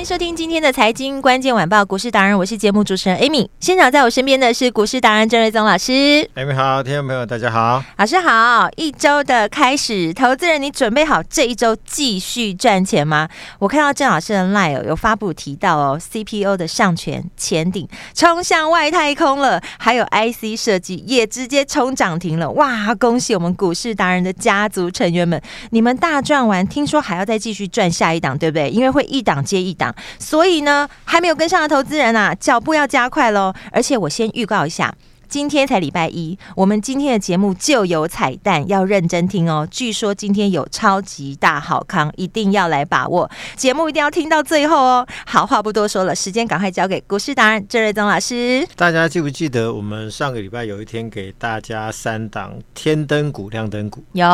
迎收听今天的财经关键晚报股市达人，我是节目主持人 Amy。现场在我身边的是股市达人郑瑞宗老师。Amy 好，听众朋友大家好，老师好。一周的开始，投资人你准备好这一周继续赚钱吗？我看到郑老师的 LINE 有发布提到哦，CPO 的上权、前顶冲向外太空了，还有 IC 设计也直接冲涨停了。哇，恭喜我们股市达人的家族成员们，你们大赚完，听说还要再继续赚下一档，对不对？因为会一档接一档。所以呢，还没有跟上的投资人啊，脚步要加快喽！而且我先预告一下，今天才礼拜一，我们今天的节目就有彩蛋，要认真听哦。据说今天有超级大好康，一定要来把握，节目一定要听到最后哦。好，话不多说了，时间赶快交给股市达人郑瑞宗老师。大家记不记得我们上个礼拜有一天给大家三档天灯股、亮灯股？有。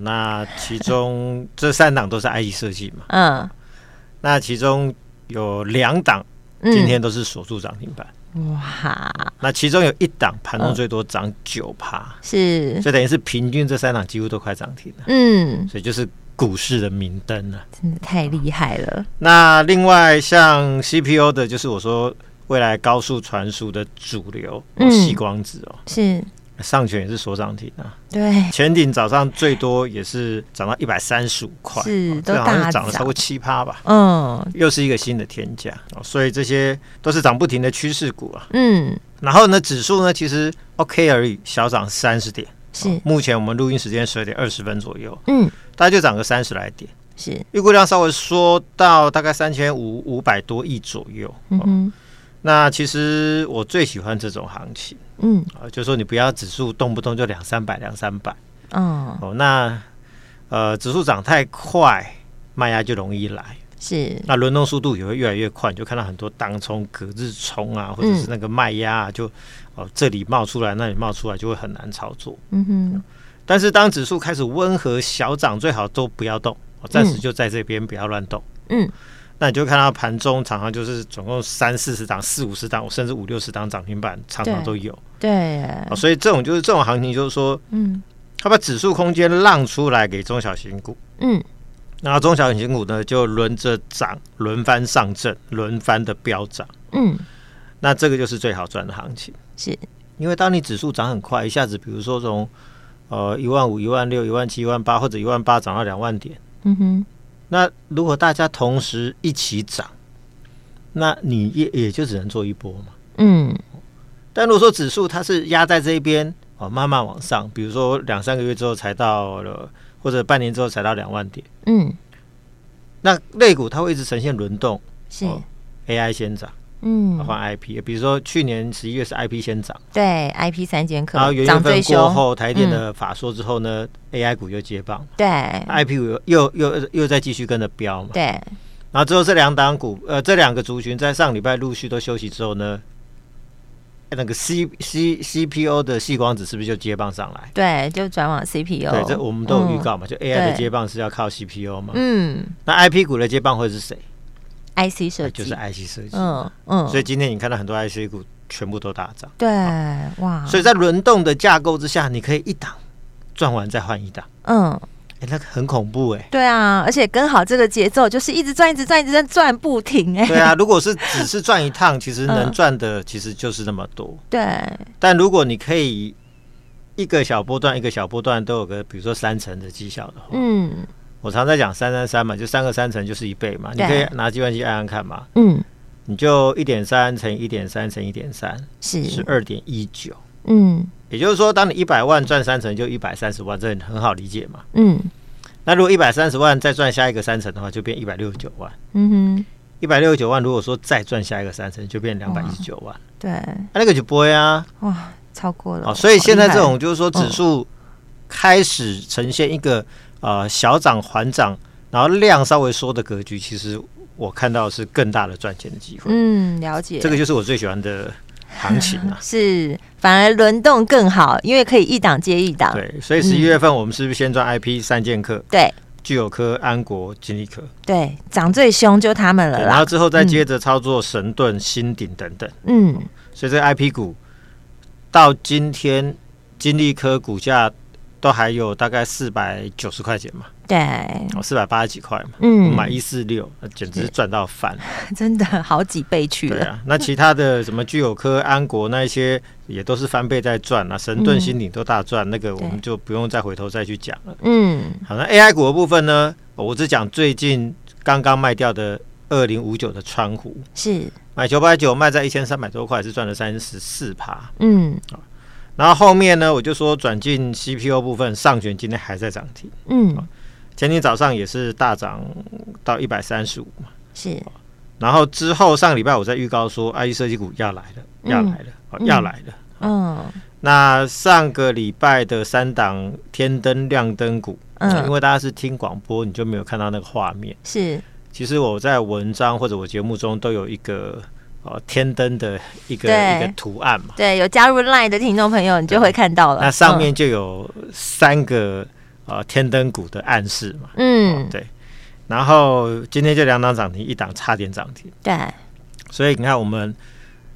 那其中这三档都是 IE 设计嘛？嗯。那其中有两档今天都是锁住涨停板，嗯，哇！那其中有一档盘中最多涨九趴，是，所以等于是平均这三档几乎都快涨停了，嗯，所以就是股市的明灯了，真的太厉害了。那另外像 CPU 的，就是我说未来高速传输的主流，嗯，细光子哦，是。上权也是所涨停啊，对，前顶早上最多也是涨到一百三十五块，是都大涨，涨了超过七趴吧，嗯，又是一个新的天价，所以这些都是涨不停的趋势股啊，嗯，然后呢，指数呢其实 OK 而已，小涨三十点，是，目前我们录音时间十二点二十分左右，嗯，大概就涨个三十来点，是，预估量稍微缩到大概三千五五百多亿左右，嗯，那其实我最喜欢这种行情。嗯，啊，就说你不要指数动不动就两三百两三百，嗯，哦，那呃指数涨太快，卖压就容易来，是，那轮动速度也会越来越快，你就看到很多当冲、隔日冲啊，或者是那个卖压啊，就哦这里冒出来，那里冒出来，就会很难操作。嗯哼，但是当指数开始温和小涨，最好都不要动，暂时就在这边不要乱动。嗯。那你就看到盘中常常就是总共三四十档、四五十档，甚至五六十档涨停板，常常都有。对，对，所以这种就是这种行情，就是说，嗯，他把指数空间让出来给中小型股，嗯，然后中小型股呢就轮着涨，轮番上阵，轮番的飙涨，嗯，那这个就是最好赚的行情，是因为当你指数涨很快，一下子比如说从呃一万五、一万六、一万七、一万八或者一万八涨到两万点，嗯哼。那如果大家同时一起涨，那你也也就只能做一波嘛。嗯。但如果说指数它是压在这边哦，慢慢往上，比如说两三个月之后才到了，或者半年之后才到两万点。嗯。那类股它会一直呈现轮动，是 AI 先涨。嗯，换 I P，比如说去年十一月是 I P 先涨，对 I P 三剑客，然后元月份过后，台电的法说之后呢，A I 股又接棒，对，I P 股又又又又再继续跟着飙嘛，对，然后之后这两档股，呃，这两个族群在上礼拜陆续都休息之后呢，那个 C C C P O 的细光子是不是就接棒上来？对，就转往 C P O，对，这我们都有预告嘛，就 A I 的接棒是要靠 C P O 嘛，嗯，那 I P 股的接棒会是谁？IC 设计。就是 IC 设计，嗯嗯，所以今天你看到很多 IC 股全部都大涨，对，哇，所以在轮动的架构之下，你可以一档赚完再换一档，嗯，哎，那个很恐怖哎，对啊，而且跟好这个节奏，就是一直赚，一直赚，一直在赚不停哎，对啊，如果是只是赚一趟，其实能赚的其实就是那么多，对，但如果你可以一个小波段一个小波段都有个比如说三成的绩效的话，嗯。我常在讲三三三嘛，就三个三成就是一倍嘛，你可以拿计算机按按看嘛，嗯，你就一点三乘一点三乘一点三是。是二点一九，嗯，也就是说，当你一百万赚三成就一百三十万，这很好理解嘛，嗯，那如果一百三十万再赚下一个三成的话，就变一百六十九万，嗯哼，一百六十九万，如果说再赚下一个三成，就变两百一十九万。对，那、啊、那个就不会啊，哇，超过了。哦，所以现在这种就是说指数开始呈现一个、嗯、呃小涨缓涨，然后量稍微缩的格局，其实我看到是更大的赚钱的机会。嗯，了解。这个就是我最喜欢的行情啊。是，反而轮动更好，因为可以一档接一档。对，所以十一月份我们是不是先赚 IP 三剑客？对。具有科、安国、金利科，对，涨最凶就他们了。然后之后再接着操作神盾、新鼎等等。嗯，所以这个 IP 股到今天，金利科股价都还有大概四百九十块钱嘛。对，哦，四百八十几块嘛，嗯，买一四六，那简直是赚到翻，真的好几倍去了。对啊，那其他的什么聚友科、安国那一些也都是翻倍在赚啊，神盾、新鼎都大赚，那个我们就不用再回头再去讲了。嗯，好，那 AI 股的部分呢，我只讲最近刚刚卖掉的二零五九的川湖，是。买九百九，卖在一千三百多块，是赚了三十四趴。嗯，然后后面呢，我就说转进 CPU 部分，上卷今天还在涨停。嗯。前天早上也是大涨到一百三十五嘛，是。然后之后上个礼拜我在预告说，IE 设计股要来了，要来了，嗯、要来了。嗯。那上个礼拜的三档天灯亮灯股，嗯，因为大家是听广播，你就没有看到那个画面。是。其实我在文章或者我节目中都有一个呃天灯的一个一个图案嘛。对，有加入 Line 的听众朋友，你就会看到了。那上面就有三个。呃，天灯股的暗示嘛，嗯、哦，对，然后今天就两档涨停，一档差点涨停，对，所以你看，我们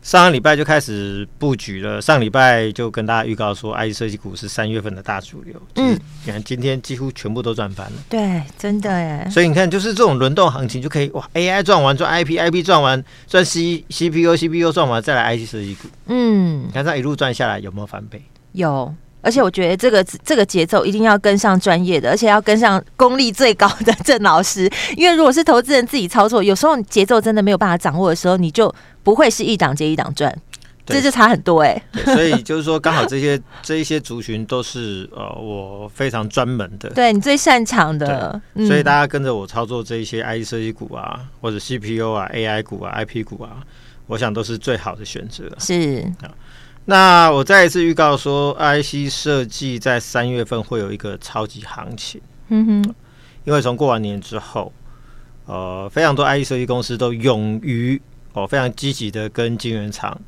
上个礼拜就开始布局了，上礼拜就跟大家预告说，IC 设计股是三月份的大主流，嗯，你看今天几乎全部都赚翻了，对，真的耶，所以你看，就是这种轮动行情就可以哇，AI 赚完赚 IP，IP 赚完赚 C CPU，CPU 赚完再来 IC 设计股，嗯，你看这一路赚下来有没有翻倍？有。而且我觉得这个这个节奏一定要跟上专业的，而且要跟上功力最高的郑老师。因为如果是投资人自己操作，有时候节奏真的没有办法掌握的时候，你就不会是一档接一档赚，这就差很多哎、欸。所以就是说，刚好这些这一些族群都是呃我非常专门的，对你最擅长的。所以大家跟着我操作这一些 IC 设计股啊，或者 CPU 啊、AI 股啊、IP 股啊，我想都是最好的选择。是啊。那我再一次预告说，IC 设计在三月份会有一个超级行情。嗯哼，因为从过完年之后，呃，非常多 IC 设计公司都勇于哦，非常积极的跟晶圆厂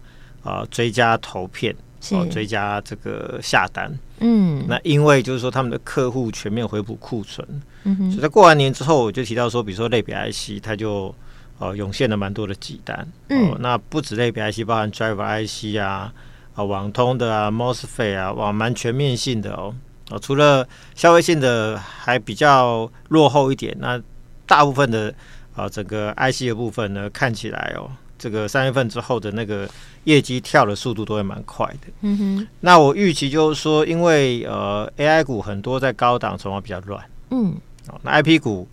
啊追加投片，哦，追加这个下单。嗯，那因为就是说他们的客户全面回补库存。嗯哼，所以在过完年之后，我就提到说，比如说类比 IC，它就哦涌现了蛮多的几单。嗯，那不止类比 IC，包含 Driver IC 啊。啊，网通的啊，MOSFET 啊，哇，蛮全面性的哦。哦，除了消费性的还比较落后一点，那大部分的啊，整个 IC 的部分呢，看起来哦，这个三月份之后的那个业绩跳的速度都会蛮快的。嗯哼。那我预期就是说，因为呃，AI 股很多在高档筹码比较乱。嗯。哦，那 IP 股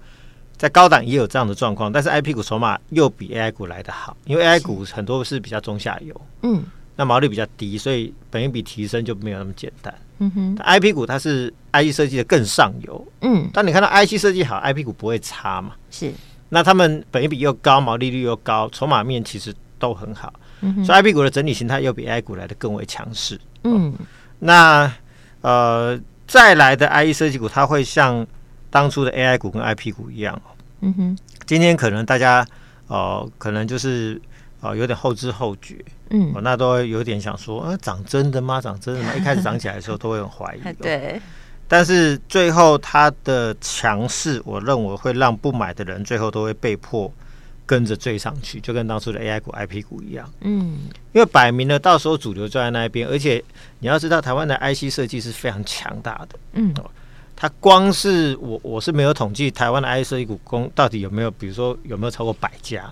在高档也有这样的状况，但是 IP 股筹码又比 AI 股来得好，因为 AI 股很多是比较中下游。嗯。那毛利比较低，所以本益比提升就没有那么简单。嗯哼，IP 股它是 IC 设计的更上游。嗯，当你看到 IC 设计好，IP 股不会差嘛？是。那他们本益比又高，毛利率又高，筹码面其实都很好。嗯哼，所以 IP 股的整体形态又比 AI 股来的更为强势。嗯，那呃再来的 IE 设计股，它会像当初的 AI 股跟 IP 股一样。嗯哼，今天可能大家哦、呃，可能就是。哦，有点后知后觉，嗯，哦，那都有点想说，啊，涨真的吗？涨真的吗？一开始涨起来的时候都会很怀疑，对。但是最后它的强势，我认为会让不买的人最后都会被迫跟着追上去，就跟当初的 AI 股、IP 股一样，嗯。因为摆明了到时候主流就在那边，而且你要知道，台湾的 IC 设计是非常强大的，嗯。哦，它光是我我是没有统计台湾的 IC 设计股公到底有没有，比如说有没有超过百家。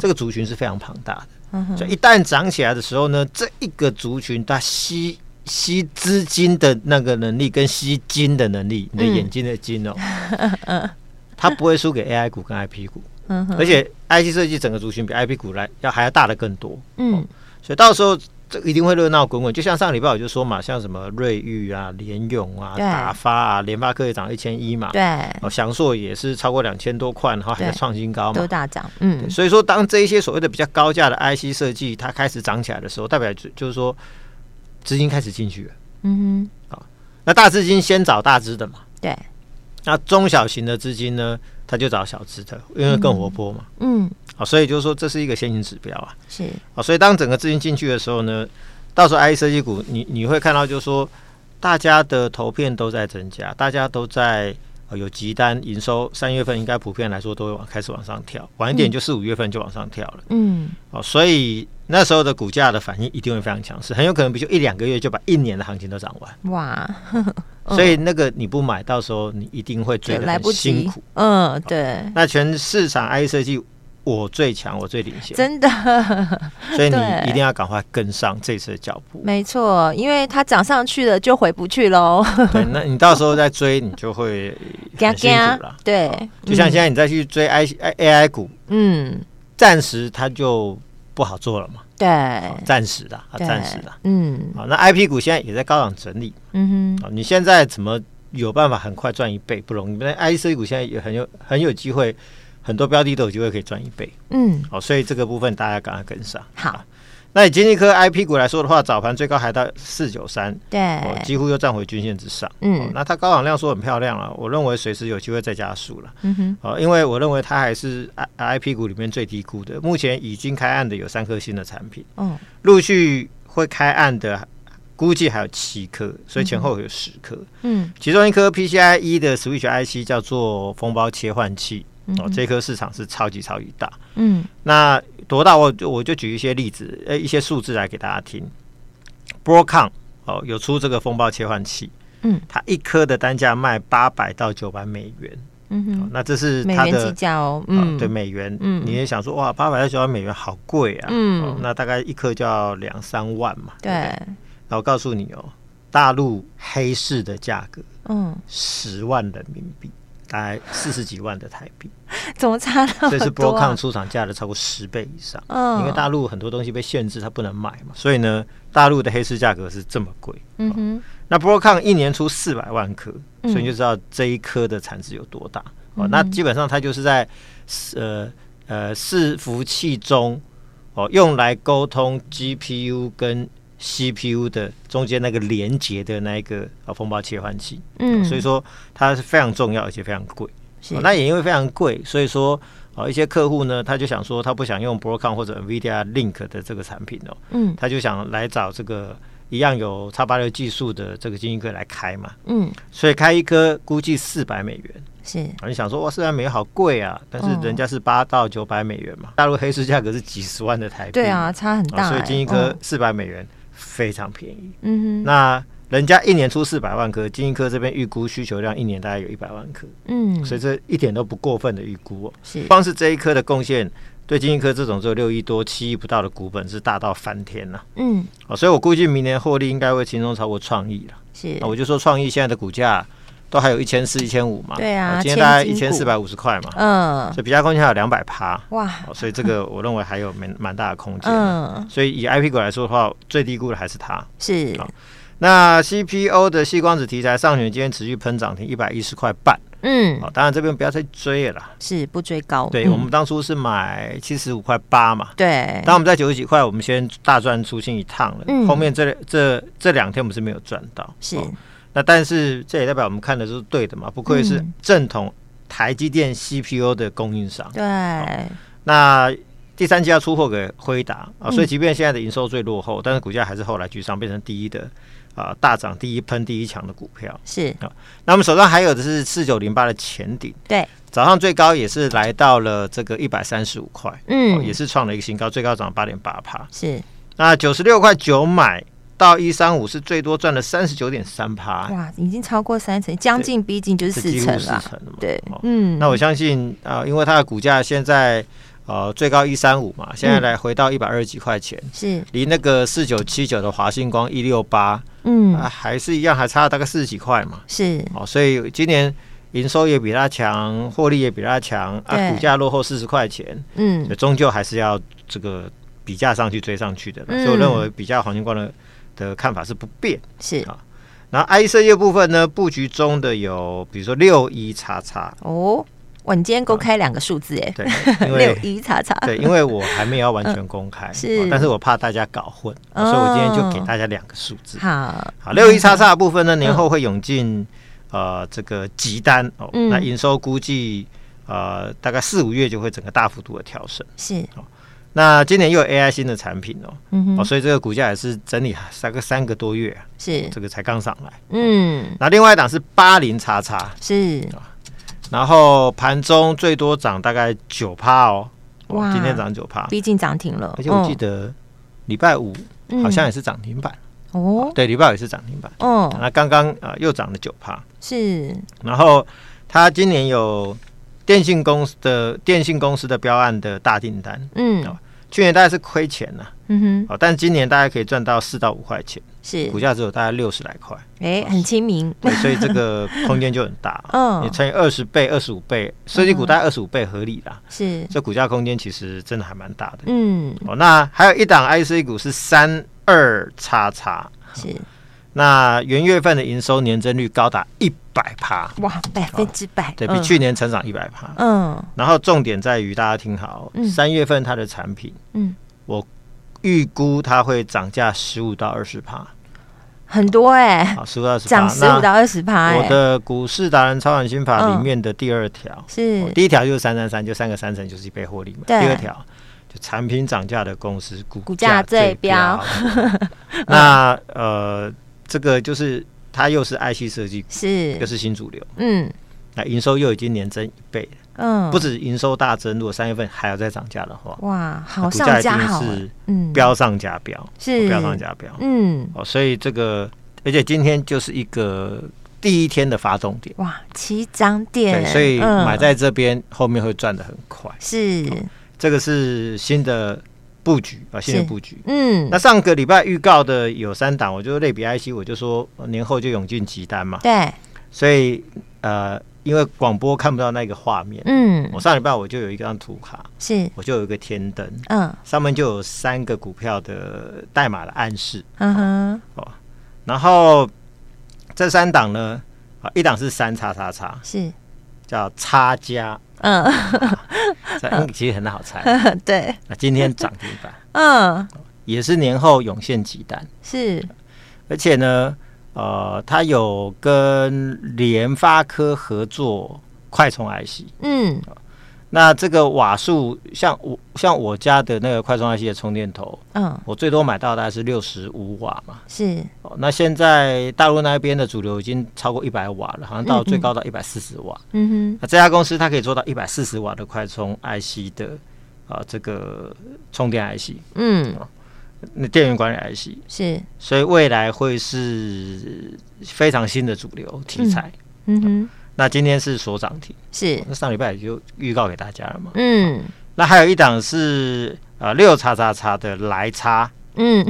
这个族群是非常庞大的，嗯，所以一旦涨起来的时候呢，这一个族群它吸吸资金的那个能力跟吸金的能力，你的眼睛的金哦，嗯，它不会输给 AI 股跟 IP 股，嗯，而且 IC 设计整个族群比 IP 股来要还要大的更多，嗯，所以到时候这一定会热闹滚滚。就像上礼拜我就说嘛，像什么瑞昱啊、联勇啊、达发啊、联发科也涨一千一嘛，对，哦，祥硕也是超过两千多块，然后还在创新高嘛，都大涨。嗯，所以说当这一些所谓的比较高价的 IC 设计它开始涨起来的时候，代表就就是说资金开始进去了。嗯哼，好，那大资金先找大资的嘛，对，那中小型的资金呢，他就找小资的，因为更活泼嘛。嗯。好，所以就是说这是一个先行指标啊。是。啊，所以当整个资金进去的时候呢，到时候 IC 设计股，你你会看到就是说，大家的投片都在增加，大家都在有急单营收，三月份应该普遍来说都会往开始往上跳，晚一点就四五月份就往上跳了。嗯。哦，所以那时候的股价的反应一定会非常强势，很有可能比就一两个月就把一年的行情都涨完。哇。所以那个你不买，到时候你一定会追得很辛苦。嗯，对。那全市场 IC 设计。我最强，我最领先，真的。所以你一定要赶快跟上这次的脚步。没错，因为它涨上去了，就回不去喽。对，那你到时候再追，你就会 很辛苦了。对，就像现在你再去追 I A I 股，嗯，暂时它就不好做了嘛。对，暂时的，暂时的。嗯，好，那 I P 股现在也在高档整理。嗯哼，你现在怎么有办法很快赚一倍？不容易。那 I C 股现在也很有很有机会。很多标的都有机会可以赚一倍，嗯，好，所以这个部分大家赶快跟上。好，那以金立科 IP 股来说的话，早盘最高还到四九三，对，几乎又站回均线之上。嗯，那它高档量缩很漂亮了，我认为随时有机会再加速了。嗯哼，哦，因为我认为它还是 I IP 股里面最低估的。目前已经开案的有三颗新的产品，嗯，陆续会开案的估计还有七颗，所以前后有十颗。嗯，其中一颗 PCIe 的 Switch IC 叫做封包切换器。哦，这颗市场是超级超级大。嗯，那多大？我就我就举一些例子，呃，一些数字来给大家听。Broadcom 哦，有出这个风暴切换器。嗯，它一颗的单价卖八百到九百美元。嗯哼，那这是它的计价哦。嗯，对，美元。嗯，你也想说哇，八百到九百美元好贵啊。嗯，那大概一颗就要两三万嘛。对。那我告诉你哦，大陆黑市的价格，嗯，十万人民币。大概四十几万的台币，怎么差那么多？这是 Broadcom 出厂价的超过十倍以上。嗯，因为大陆很多东西被限制，它不能买嘛，所以呢，大陆的黑市价格是这么贵。嗯哼，那 Broadcom 一年出四百万颗，所以你就知道这一颗的产值有多大。哦，那基本上它就是在呃呃伺服器中哦，用来沟通 GPU 跟 CPU 的中间那个连接的那一个啊风暴切换器，嗯，所以说它是非常重要，而且非常贵。是，那也因为非常贵，所以说啊一些客户呢，他就想说他不想用 Broadcom 或者 NVIDIA Link 的这个产品哦，嗯，他就想来找这个一样有叉八六技术的这个晶英科来开嘛，嗯，所以开一颗估计四百美元，是。啊，你想说哇四百美元好贵啊，但是人家是八到九百美元嘛，大陆黑市价格是几十万的台币，对啊，差很大，所以晶英科四百美元。非常便宜，嗯哼，那人家一年出四百万颗，金一科这边预估需求量一年大概有一百万颗，嗯，所以这一点都不过分的预估哦。是，光是这一颗的贡献，对金一科这种只有六亿多、七亿不到的股本是大到翻天了，嗯，哦，所以我估计明年获利应该会轻松超过创意了。是，我就说创意现在的股价都还有一千四、一千五嘛，对啊，今天大概一千四百五十块嘛，嗯，所以比较空间还有两百趴，哇，所以这个我认为还有蛮蛮大的空间，嗯，所以以 IP 股来说的话，最低估的还是它，是，那 CPO 的细光子题材上旬今天持续喷涨停一百一十块半，嗯，好，当然这边不要再追了，是不追高，对我们当初是买七十五块八嘛，对，当我们在九十几块，我们先大赚出新一趟了，嗯，后面这这这两天我们是没有赚到，是。那但是这也代表我们看的是对的嘛，不愧是正统台积电 CPU 的供应商。对、嗯。那第三季要出货给辉达啊，所以即便现在的营收最落后，但是股价还是后来居上，变成第一的啊大涨、第一喷、第一强的股票。是啊。那我们手上还有的是四九零八的前顶，对，早上最高也是来到了这个一百三十五块，嗯，也是创了一个新高，最高涨八点八帕。是。那九十六块九买。到一三五是最多赚了三十九点三趴，哇，已经超过三成，将近逼近就是四成了。对，嗯，那我相信啊、呃，因为它的股价现在呃最高一三五嘛，现在来回到一百二十几块钱，是。离那个四九七九的华星光一六八，嗯，还是一样，还差大概四十几块嘛。是。哦，所以今年营收也比它强，获利也比它强啊，股价落后四十块钱，嗯，终究还是要这个。比价上去追上去的，嗯、所以我认为比价黄金光的的看法是不变，是啊。然后 IC 设计部分呢，布局中的有比如说六一叉叉哦。我你今天公开两个数字哎，对，六一叉叉，对，因为我还没有完全公开，是，但是我怕大家搞混，所以我今天就给大家两个数字。好，好，六一叉叉的部分呢，年后会涌进呃这个急单哦，那营收估计呃大概四五月就会整个大幅度的调升，是。那今年又有 AI 新的产品哦，哦，所以这个股价也是整理三个三个多月，是。这个才刚上来，嗯。那另外一档是八零叉叉，是。然后盘中最多涨大概九趴哦，哇，今天涨九趴，毕竟涨停了。而且我记得礼拜五好像也是涨停板。哦，对，礼拜五也是涨停板。哦。那刚刚啊又涨了九趴，是。然后他今年有电信公司的电信公司的标案的大订单，嗯，去年大概是亏钱了，嗯哼，哦，但是今年大概可以赚到四到五块钱。是股价只有大概六十来块，哎，很亲民，对，所以这个 空间就很大。嗯，你乘以二十倍、二十五倍，设计股大概二十五倍合理啦。是，这股价空间其实真的还蛮大的。嗯，哦，那还有一档 IC 股是三二叉叉，是，那元月份的营收年增率高达一百趴，哇，百分之百，对比去年成长一百趴。嗯，然后重点在于大家听好，三月份它的产品，嗯，我预估它会涨价十五到二十趴。很多哎，好，十五到二十，涨十五到二十趴。我的股市达人超短心法里面的第二条是。第一条就是三三三，就三个三成就是一倍获利嘛。第二条就产品涨价的公司股股价最标。那呃，这个就是它又是 IC 设计，是。又是新主流。嗯，那营收又已经年增一倍。嗯，不止营收大增，如果三月份还要再涨价的话，哇，好上加好，嗯，飙上加飙，是。飙上加飙，嗯，哦，所以这个，而且今天就是一个第一天的发动点，哇，起涨点，对，所以买在这边后面会赚的很快，是，这个是新的布局啊，新的布局，嗯，那上个礼拜预告的有三档，我就类比 IC，我就说年后就涌进急单嘛，对，所以呃。因为广播看不到那个画面，嗯，我上礼拜我就有一张图卡，是，我就有一个天灯，嗯，上面就有三个股票的代码的暗示，嗯哼，哦，然后这三档呢，啊，一档是三叉叉叉，是，叫叉加，嗯，嗯。其实很好猜，对，那今天涨停板，嗯，也是年后涌现几单，是，而且呢。呃，他有跟联发科合作快充 IC，嗯，那这个瓦数像我像我家的那个快充 IC 的充电头，嗯，我最多买到大概是六十五瓦嘛，是，哦，那现在大陆那边的主流已经超过一百瓦了，好像到最高到一百四十瓦，嗯哼，那这家公司它可以做到一百四十瓦的快充 IC 的啊，呃，这个充电 IC，嗯。那电源管理 IC 是，所以未来会是非常新的主流题材。嗯，嗯哼，那今天是所涨停，是。那上礼拜就预告给大家了嘛。嗯，那还有一档是呃六叉叉叉的来叉，嗯，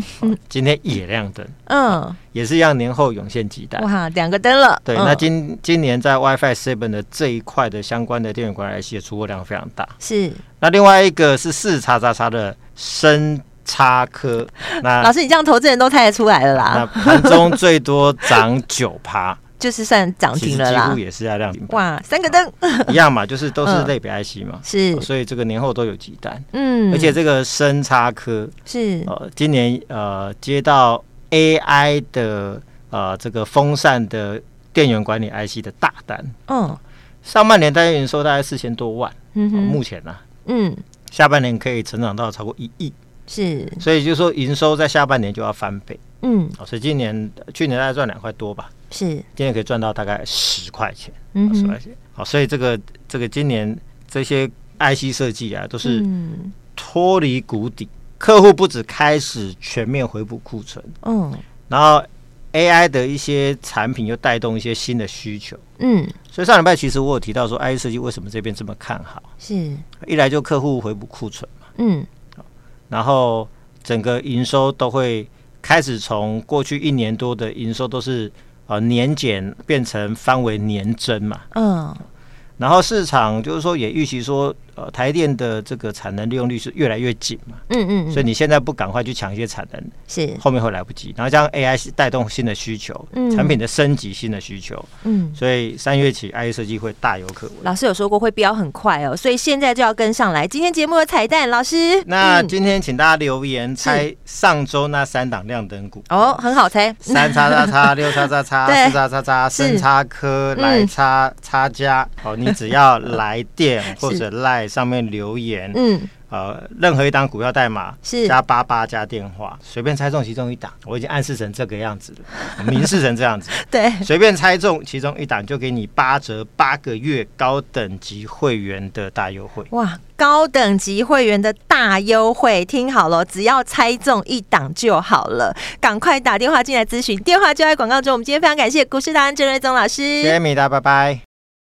今天也亮灯，嗯，也是一样年后涌现急单，哇，两个灯了。对，那今今年在 WiFi 7的这一块的相关的电源管理 IC 的出货量非常大。是，那另外一个是四叉叉叉的深。叉科，那老师，你这样投资人都猜得出来了啦。那盘中最多涨九趴，就是算涨停了啦。几乎也是在亮停。哇，三个灯。一样嘛，就是都是类比 IC 嘛，是，所以这个年后都有几单。嗯，而且这个深差科是。呃，今年呃接到 AI 的呃这个风扇的电源管理 IC 的大单。嗯，上半年单月营收大概四千多万。嗯，目前呢，嗯，下半年可以成长到超过一亿。是，所以就是说营收在下半年就要翻倍，嗯，所以今年去年大概赚两块多吧，是，今年可以赚到大概十块钱，嗯，十块钱，好，所以这个这个今年这些 IC 设计啊，都是脱离谷底，客户不止开始全面回补库存，嗯，然后 AI 的一些产品又带动一些新的需求，嗯，所以上礼拜其实我有提到说 IC 设计为什么这边这么看好，是。一来就客户回补库存嘛，嗯。然后整个营收都会开始从过去一年多的营收都是呃年减变成翻为年增嘛，嗯，然后市场就是说也预期说呃，台电的这个产能利用率是越来越紧嘛，嗯，嗯嗯，所以你现在不赶快去抢一些产能，是。后面会来不及。然后像 AI 带动新的需求，嗯，产品的升级新的需求，嗯，所以三月起 IC 设计会大有可为。老师有说过会飙很快哦，所以现在就要跟上来。今天节目的彩蛋，老师，那今天请大家留言猜上周那三档亮灯股。哦，很好猜，三叉叉叉 六叉叉叉四叉叉叉深叉科来叉叉加哦，你只要来电 或者赖。上面留言，嗯，呃，任何一档股票代码是。加八八加电话，随便猜中其中一档，我已经暗示成这个样子了，明示成这样子，对，随便猜中其中一档就给你八折八个月高等级会员的大优惠，哇，高等级会员的大优惠，听好了，只要猜中一档就好了，赶快打电话进来咨询，电话就在广告中。我们今天非常感谢股市达人郑瑞宗老师，谢谢米达，拜拜。